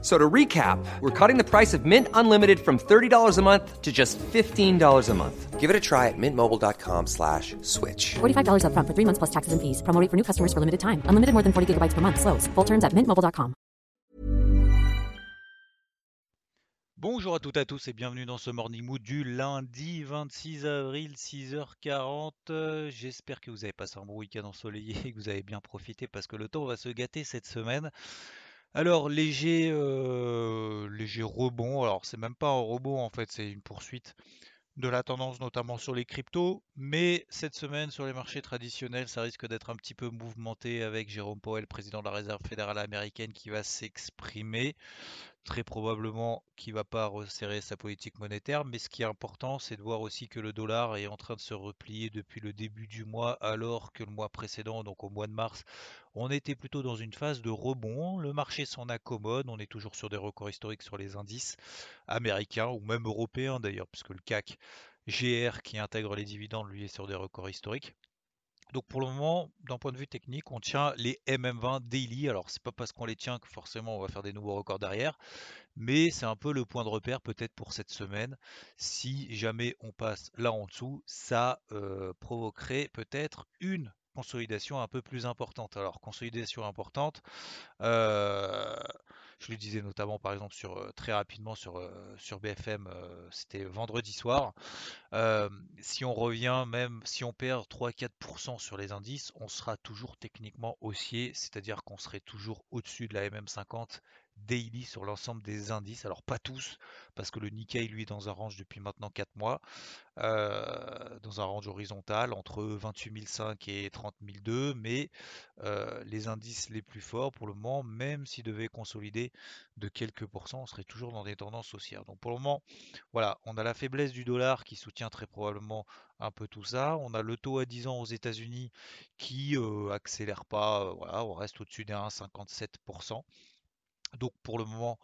So to recap, we're cutting the price of Mint Unlimited from $30 a month to just $15 a month. Give it a try at mintmobile.com slash switch. $45 upfront for three months plus taxes and fees. Promo rate for new customers for limited time. Unlimited more than 40 gigabytes per month. Slows. Full terms at mintmobile.com. Bonjour à toutes et à tous et bienvenue dans ce Morning Mood du lundi 26 avril 6h40. Euh, J'espère que vous avez passé un bon week-end ensoleillé et que vous avez bien profité parce que le temps va se gâter cette semaine. Alors léger, euh, léger rebond. Alors c'est même pas un rebond en fait, c'est une poursuite de la tendance notamment sur les cryptos. Mais cette semaine sur les marchés traditionnels, ça risque d'être un petit peu mouvementé avec Jérôme Powell, président de la Réserve fédérale américaine, qui va s'exprimer. Très probablement qu'il va pas resserrer sa politique monétaire, mais ce qui est important, c'est de voir aussi que le dollar est en train de se replier depuis le début du mois, alors que le mois précédent, donc au mois de mars, on était plutôt dans une phase de rebond. Le marché s'en accommode, on est toujours sur des records historiques sur les indices américains ou même européens d'ailleurs, puisque le CAC GR qui intègre les dividendes, lui, est sur des records historiques. Donc pour le moment, d'un point de vue technique, on tient les MM20 daily. Alors c'est pas parce qu'on les tient que forcément on va faire des nouveaux records derrière, mais c'est un peu le point de repère peut-être pour cette semaine. Si jamais on passe là en dessous, ça euh, provoquerait peut-être une consolidation un peu plus importante. Alors consolidation importante, euh, je le disais notamment par exemple euh, très rapidement sur, euh, BFM, euh, c'était vendredi soir. Si on revient même si on perd 3-4% sur les indices, on sera toujours techniquement haussier, c'est-à-dire qu'on serait toujours au-dessus de la MM50 daily sur l'ensemble des indices. Alors pas tous, parce que le Nikkei lui est dans un range depuis maintenant 4 mois, euh, dans un range horizontal entre 28 005 et 30 002, mais euh, les indices les plus forts pour le moment, même s'ils devaient consolider de quelques pourcents, on serait toujours dans des tendances haussières. Donc pour le moment, voilà, on a la faiblesse du dollar qui soutient très probablement un peu tout ça. On a le taux à 10 ans aux États-Unis qui euh, accélère pas, on reste au-dessus des 1,57%. Donc pour le moment,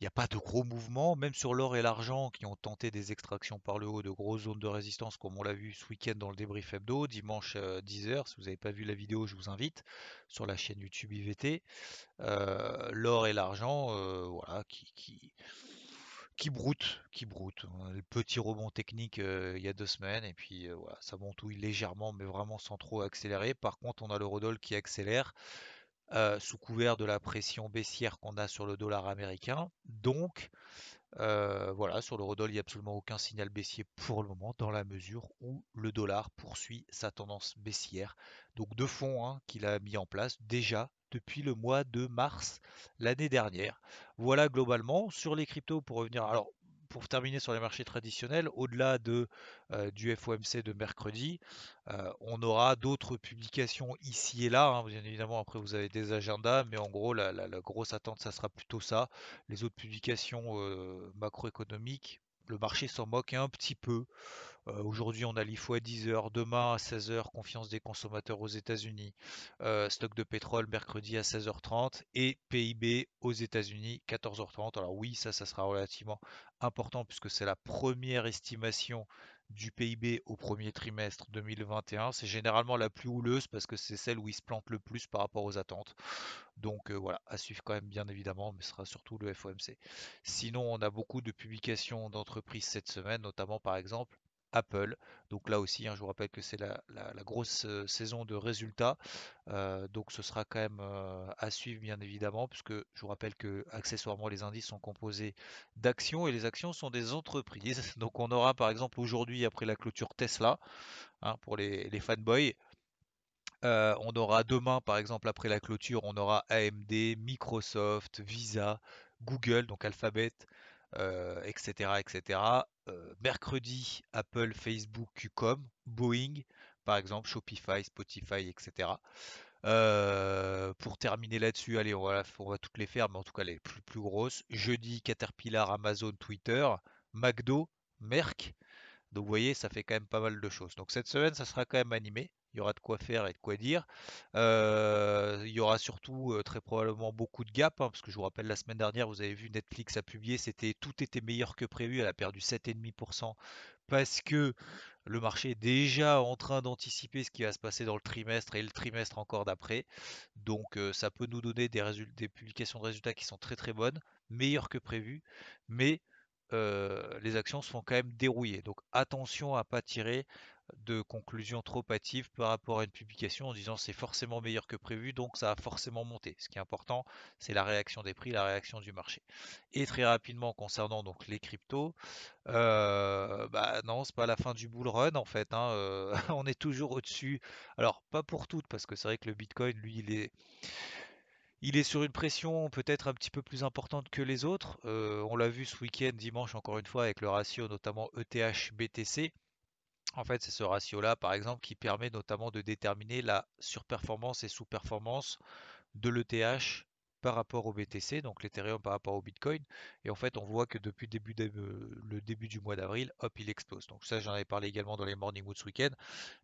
il n'y a pas de gros mouvements, même sur l'or et l'argent qui ont tenté des extractions par le haut de grosses zones de résistance comme on l'a vu ce week-end dans le débrief hebdo, dimanche 10h. Si vous n'avez pas vu la vidéo, je vous invite sur la chaîne YouTube IVT. Euh, l'or et l'argent, euh, voilà, qui, qui, qui broutent, qui. Le petit rebond technique euh, il y a deux semaines et puis voilà, ça montouille légèrement mais vraiment sans trop accélérer. Par contre, on a l'eurodoll qui accélère. Euh, sous couvert de la pression baissière qu'on a sur le dollar américain. Donc, euh, voilà, sur l'eurodoll, il n'y a absolument aucun signal baissier pour le moment, dans la mesure où le dollar poursuit sa tendance baissière. Donc, de fonds hein, qu'il a mis en place déjà depuis le mois de mars l'année dernière. Voilà globalement sur les cryptos pour revenir. Alors, pour terminer sur les marchés traditionnels, au-delà de, euh, du FOMC de mercredi, euh, on aura d'autres publications ici et là. hein. Bien évidemment, après vous avez des agendas, mais en gros, la, grosse attente, ça sera plutôt ça. Les autres publications euh, macroéconomiques, le marché s'en moque un petit peu. Euh, Aujourd'hui, on a l'IFO à 10h, demain à 16h, confiance des consommateurs aux États-Unis, euh, stock de pétrole mercredi à 16h30 et PIB aux États-Unis 14h30. Alors oui, ça, ça sera relativement important puisque c'est la première estimation du PIB au premier trimestre 2021. C'est généralement la plus houleuse parce que c'est celle où il se plante le plus par rapport aux attentes. Donc euh, voilà, à suivre quand même bien évidemment, mais ce sera surtout le FOMC. Sinon, on a beaucoup de publications d'entreprises cette semaine, notamment par exemple Apple. Donc là aussi, hein, je vous rappelle que c'est la, grosse saison de résultats. Donc ce sera quand même à suivre bien évidemment, puisque je vous rappelle que accessoirement les indices sont composés d'actions et les actions sont des entreprises. Donc on aura par exemple aujourd'hui, après la clôture Tesla, hein, pour les, fanboys, on aura demain, par exemple, après la clôture, on aura AMD, Microsoft, Visa, Google, donc Alphabet, euh, etc., etc. Euh, mercredi, Apple, Facebook, Qcom, Boeing, par exemple, Shopify, Spotify, etc. Euh, pour terminer là-dessus, allez, on va, on va toutes les faire, mais en tout cas les plus, plus grosses. Jeudi, Caterpillar, Amazon, Twitter, McDo, Merck. Donc vous voyez, ça fait quand même pas mal de choses. Donc cette semaine, ça sera quand même animé. Il y aura de quoi faire et de quoi dire. Euh, il y aura surtout euh, très probablement beaucoup de gaps, hein, parce que je vous rappelle, la semaine dernière, vous avez vu Netflix a publié, c'était tout était meilleur que prévu. Elle a perdu 7,5% parce que le marché est déjà en train d'anticiper ce qui va se passer dans le trimestre et le trimestre encore d'après. Donc euh, ça peut nous donner des, des publications de résultats qui sont très très bonnes, meilleures que prévu, mais les actions se font quand même dérouiller. Donc attention à pas tirer de conclusions trop hâtives par rapport à une publication en disant c'est forcément meilleur que prévu, donc ça a forcément monté. Ce qui est important, c'est la réaction des prix, la réaction du marché. Et très rapidement concernant donc les cryptos, euh, bah non, c'est pas la fin du bull run en fait. Hein, euh, on est toujours au-dessus. Alors pas pour toutes, parce que c'est vrai que le Bitcoin, lui, il est il est sur une pression peut-être un petit peu plus importante que les autres. Euh, on l'a vu ce week-end, dimanche, encore une fois, avec le ratio notamment ETH-BTC. En fait, c'est ce ratio-là, par exemple, qui permet notamment de déterminer la surperformance et sous-performance de l'ETH par rapport au BTC, donc l'Ethereum par rapport au Bitcoin. Et en fait, on voit que depuis le début, du mois d'avril, hop, il explose. Donc ça, j'en avais parlé également dans les Morning Wood ce week-end.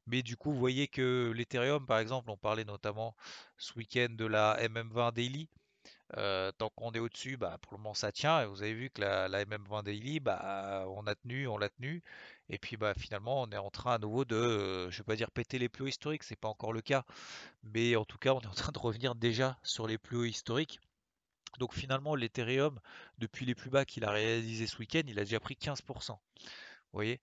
Mais du coup, vous voyez que l'Ethereum, par exemple, on parlait notamment ce week-end de la MM20 Daily. Euh, tant qu'on est au-dessus, bah, pour le moment ça tient. Et vous avez vu que la, MM20 Daily, bah, on a tenu, on l'a tenu. Et puis bah, finalement, on est en train à nouveau de, je ne vais pas dire péter les plus hauts historiques, c'est pas encore le cas. Mais en tout cas, on est en train de revenir déjà sur les plus hauts historiques. Donc finalement, l'Ethereum, depuis les plus bas qu'il a réalisé ce week-end, il a déjà pris 15%. Vous voyez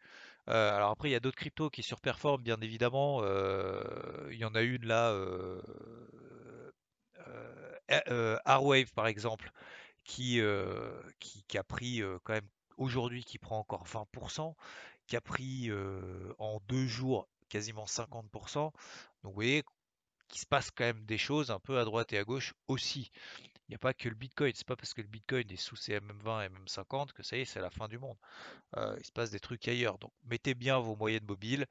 euh, alors après, il y a d'autres cryptos qui surperforment, bien évidemment. Euh, il y en a une là, euh, Arwave par exemple, qui, qui, a pris quand même aujourd'hui, qui prend encore 20%, qui a pris en deux jours quasiment 50%. Donc vous voyez qu'il se passe quand même des choses un peu à droite et à gauche aussi. Il n'y a pas que le Bitcoin. C'est pas parce que le Bitcoin est sous ces MM20 et MM50 que ça y est, c'est la fin du monde. il se passe des trucs ailleurs. Donc mettez bien vos moyennes mobiles.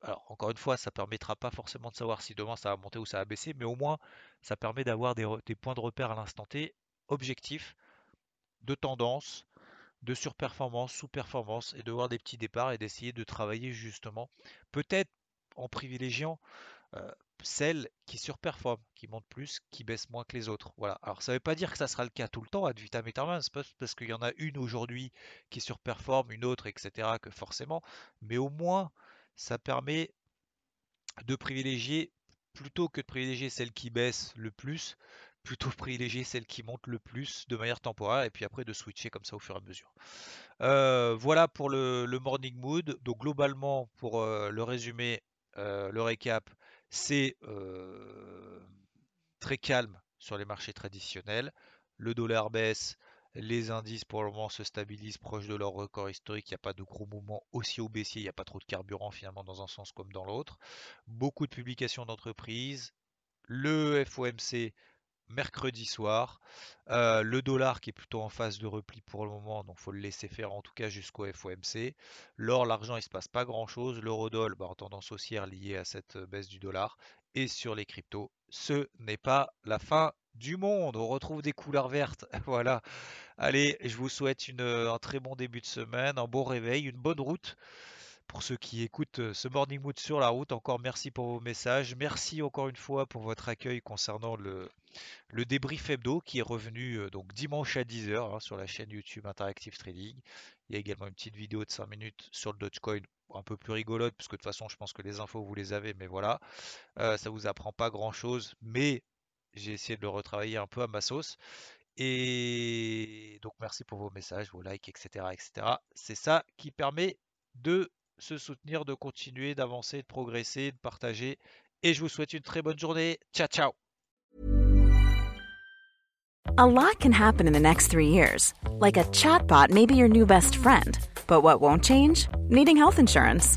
Alors encore une fois, ça permettra pas forcément de savoir si demain ça va monter ou ça va baisser, mais au moins ça permet d'avoir des, des points de repère à l'instant T objectifs, de tendance, de surperformance, sous-performance et de voir des petits départs et d'essayer de travailler justement, peut-être en privilégiant euh, celles qui surperforment, qui montent plus, qui baissent moins que les autres. Voilà. Alors ça ne veut pas dire que ça sera le cas tout le temps ad vitam aeternam, c'est parce qu'il y en a une aujourd'hui qui surperforme, une autre, etc. que forcément, mais au moins ça permet de privilégier plutôt que de privilégier celle qui baisse le plus, plutôt privilégier celle qui monte le plus de manière temporaire et puis après de switcher comme ça au fur et à mesure. Euh, voilà pour le, morning mood. Donc globalement, pour euh, le résumé, euh, le récap, c'est très calme sur les marchés traditionnels. Le dollar baisse, les indices pour le moment se stabilisent proches de leur record historique. Il n'y a pas de gros mouvements aussi au baissier. Il n'y a pas trop de carburant finalement dans un sens comme dans l'autre. Beaucoup de publications d'entreprises. Le FOMC mercredi soir. Euh, le dollar qui est plutôt en phase de repli pour le moment, donc faut le laisser faire en tout cas jusqu'au FOMC. L'or, l'argent, il se passe pas grand chose. L'eurodoll bah, en tendance haussière liée à cette euh, baisse du dollar. Et sur les cryptos, ce n'est pas la fin du monde. On retrouve des couleurs vertes. voilà. Allez, je vous souhaite une, un très bon début de semaine, un bon réveil, une bonne route pour ceux qui écoutent euh, ce Morning Mood sur la route. Encore merci pour vos messages. Merci encore une fois pour votre accueil concernant le, le débrief hebdo qui est revenu euh, donc dimanche à 10h hein, sur la chaîne YouTube Interactive Trading. Il y a également une petite vidéo de 5 minutes sur le Dogecoin un peu plus rigolote puisque de toute façon je pense que les infos vous les avez mais voilà euh, ça vous apprend pas grand chose mais j'ai essayé de le retravailler un peu à ma sauce et donc merci pour vos messages vos likes etc etc c'est ça qui permet de se soutenir de continuer d'avancer de progresser de partager et je vous souhaite une très bonne journée ciao ciao A lot can happen in the next three years. Like a chatbot may be your new best friend. But what won't change? Needing health insurance.